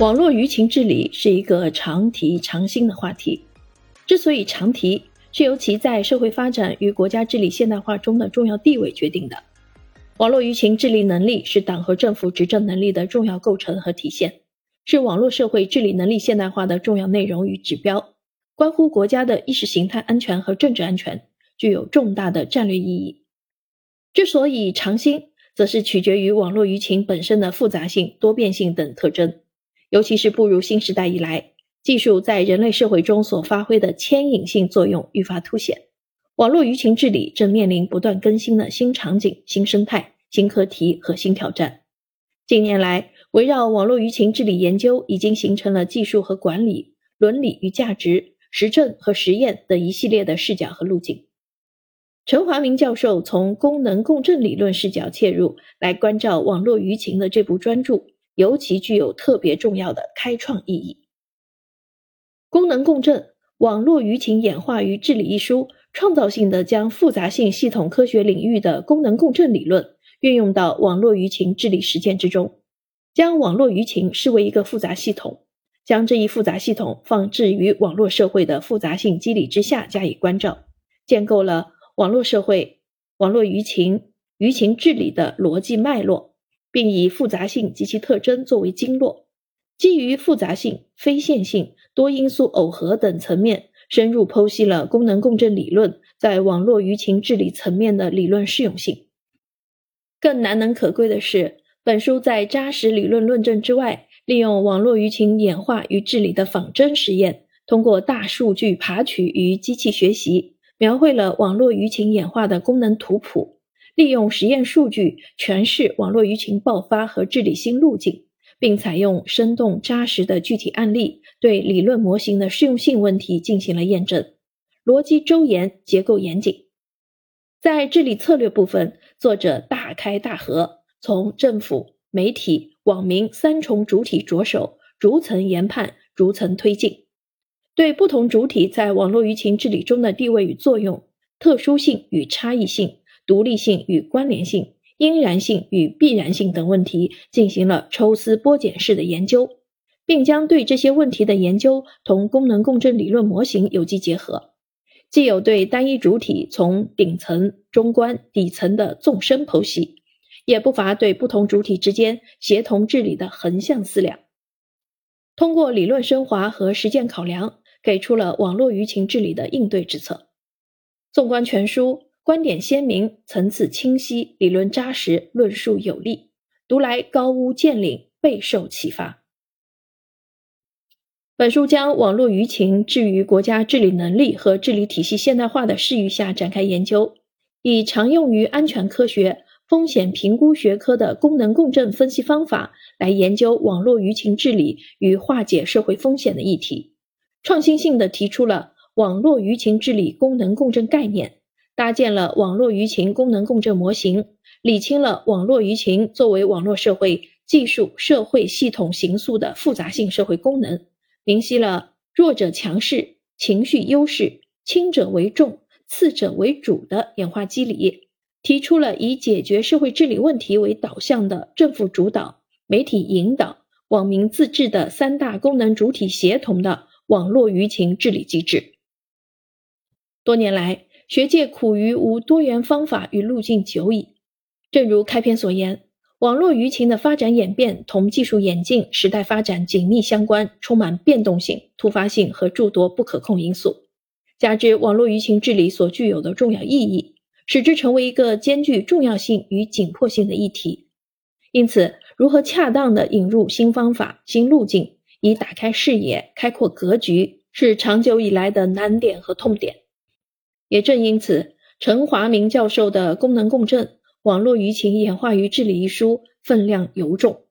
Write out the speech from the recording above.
网络舆情治理是一个常提常新的话题。之所以常提，是由其在社会发展与国家治理现代化中的重要地位决定的。网络舆情治理能力是党和政府执政能力的重要构成和体现，是网络社会治理能力现代化的重要内容与指标，关乎国家的意识形态安全和政治安全，具有重大的战略意义。之所以常新，则是取决于网络舆情本身的复杂性、多变性等特征。尤其是步入新时代以来，技术在人类社会中所发挥的牵引性作用愈发凸显。网络舆情治理正面临不断更新的新场景、新生态、新课题和新挑战。近年来，围绕网络舆情治理研究已经形成了技术和管理、伦理与价值、实证和实验等一系列的视角和路径。陈华明教授从功能共振理论视角切入，来关照网络舆情的这部专著。尤其具有特别重要的开创意义。功能共振、网络舆情演化与治理一书，创造性的将复杂性系统科学领域的功能共振理论运用到网络舆情治理实践之中，将网络舆情视为一个复杂系统，将这一复杂系统放置于网络社会的复杂性机理之下加以关照，建构了网络社会、网络舆情、舆情治理的逻辑脉络。并以复杂性及其特征作为经络，基于复杂性、非线性、多因素耦合等层面，深入剖析了功能共振理论在网络舆情治理层面的理论适用性。更难能可贵的是，本书在扎实理论论证之外，利用网络舆情演化与治理的仿真实验，通过大数据爬取与机器学习，描绘了网络舆情演化的功能图谱。利用实验数据诠释网络舆情爆发和治理新路径，并采用生动扎实的具体案例，对理论模型的适用性问题进行了验证，逻辑周延，结构严谨。在治理策略部分，作者大开大合，从政府、媒体、网民三重主体着手，逐层研判，逐层推进，对不同主体在网络舆情治理中的地位与作用、特殊性与差异性。独立性与关联性、应然性与必然性等问题进行了抽丝剥茧式的研究，并将对这些问题的研究同功能共振理论模型有机结合，既有对单一主体从顶层、中观、底层的纵深剖析，也不乏对不同主体之间协同治理的横向思量。通过理论升华和实践考量，给出了网络舆情治理的应对之策。纵观全书。观点鲜明，层次清晰，理论扎实，论述有力，读来高屋建瓴，备受启发。本书将网络舆情置于国家治理能力和治理体系现代化的视域下展开研究，以常用于安全科学、风险评估学科的功能共振分析方法来研究网络舆情治理与化解社会风险的议题，创新性的提出了网络舆情治理功能共振概念。搭建了网络舆情功能共振模型，理清了网络舆情作为网络社会技术社会系统形塑的复杂性社会功能，明晰了弱者强势、情绪优势、轻者为重、次者为主的演化机理，提出了以解决社会治理问题为导向的政府主导、媒体引导、网民自治的三大功能主体协同的网络舆情治理机制。多年来，学界苦于无多元方法与路径久矣。正如开篇所言，网络舆情的发展演变同技术演进、时代发展紧密相关，充满变动性、突发性和诸多不可控因素。加之网络舆情治理所具有的重要意义，使之成为一个兼具重要性与紧迫性的议题。因此，如何恰当地引入新方法、新路径，以打开视野、开阔格局，是长久以来的难点和痛点。也正因此，陈华明教授的《功能共振：网络舆情演化与治理》一书分量尤重。